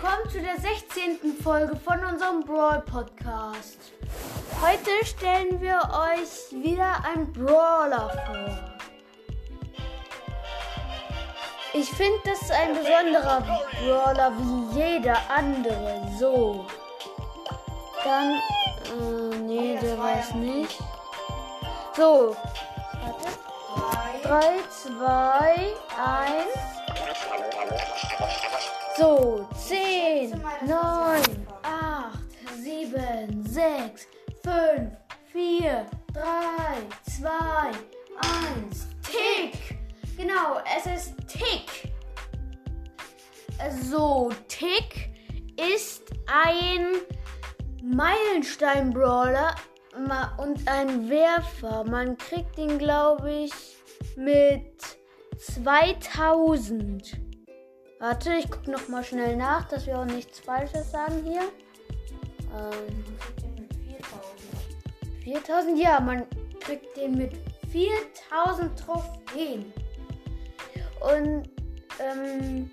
willkommen zu der 16. Folge von unserem Brawl Podcast. Heute stellen wir euch wieder einen Brawler vor. Ich finde, das ist ein besonderer Brawler wie jeder andere. So. Dann. Äh, nee, der weiß nicht. So. Warte. 3, 2, 1. So, 10, 9, 8, 7, 6, 5, 4, 3, 2, 1. Tick! Genau, es ist Tick. So, Tick ist ein Meilenstein-Brawler und ein Werfer. Man kriegt ihn, glaube ich, mit 2000. Warte, ich gucke noch mal schnell nach, dass wir auch nichts Falsches sagen hier. Ähm, 4000. 4000, ja, man kriegt den mit 4000 Trophäen. Und ähm,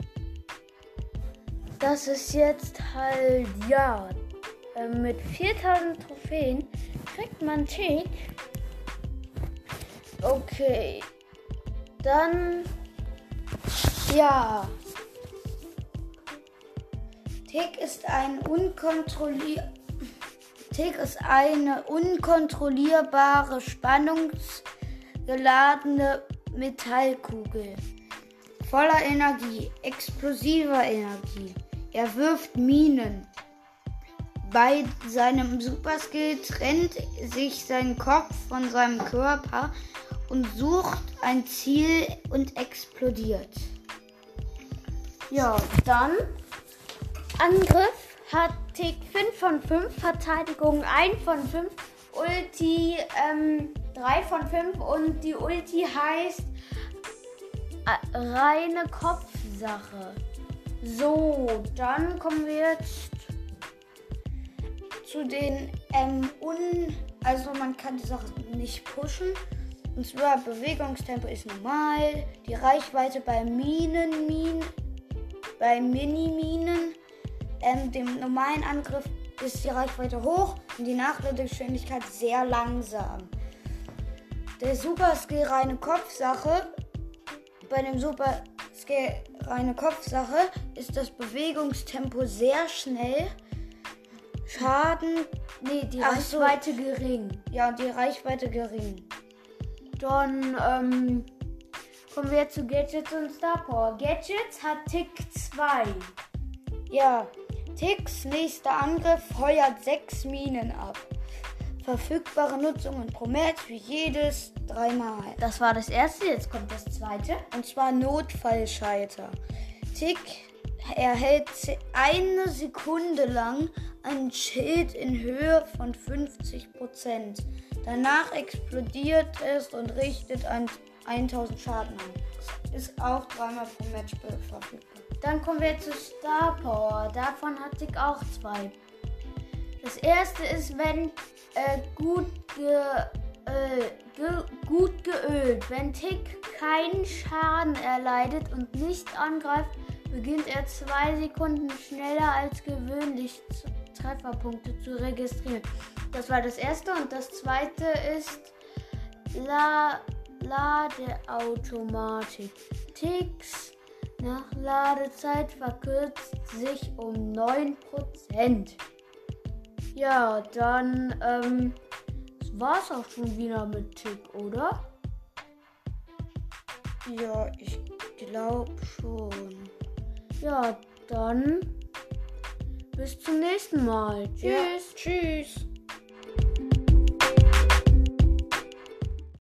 das ist jetzt halt, ja, äh, mit 4000 Trophäen kriegt man Tick. Okay. Dann, ja. Tick ist ein Tick ist eine unkontrollierbare spannungsgeladene Metallkugel voller Energie, explosiver Energie. Er wirft Minen. Bei seinem Superskill trennt sich sein Kopf von seinem Körper und sucht ein Ziel und explodiert. Ja, dann Angriff hat Tick 5 von 5, Verteidigung 1 von 5, Ulti ähm, 3 von 5 und die Ulti heißt äh, reine Kopfsache. So, dann kommen wir jetzt zu den ähm, un. Also man kann die Sache nicht pushen. Und zwar Bewegungstempo ist normal. Die Reichweite bei Minen, Minen, bei Mini-Minen ähm, dem normalen Angriff ist die Reichweite hoch und die Nachladegeschwindigkeit sehr langsam. Der Super Skill reine Kopfsache. Bei dem Super Skill reine Kopfsache ist das Bewegungstempo sehr schnell. Schaden. Nee, die Reichweite so. gering. Ja, die Reichweite gering. Dann ähm, kommen wir zu Gadgets und Star Power. Gadgets hat Tick 2. Ja, Ticks nächster Angriff feuert sechs Minen ab. Verfügbare Nutzungen pro Match wie jedes dreimal. Das war das erste, jetzt kommt das zweite. Und zwar Notfallschalter. Tick erhält eine Sekunde lang ein Schild in Höhe von 50%. Danach explodiert es und richtet 1000 Schaden an. Ist auch dreimal pro Match verfügbar. Dann kommen wir zu Star Power. Davon hatte ich auch zwei. Das erste ist, wenn äh, gut, ge, äh, ge, gut geölt. Wenn Tick keinen Schaden erleidet und nicht angreift, beginnt er zwei Sekunden schneller als gewöhnlich Trefferpunkte zu registrieren. Das war das erste und das zweite ist La Ladeautomatik. Ticks Nachladezeit verkürzt sich um 9%. Ja, dann ähm, war es auch schon wieder mit Tick, oder? Ja, ich glaube schon. Ja, dann bis zum nächsten Mal. Tschüss. Ja, tschüss.